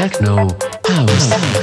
Techno House.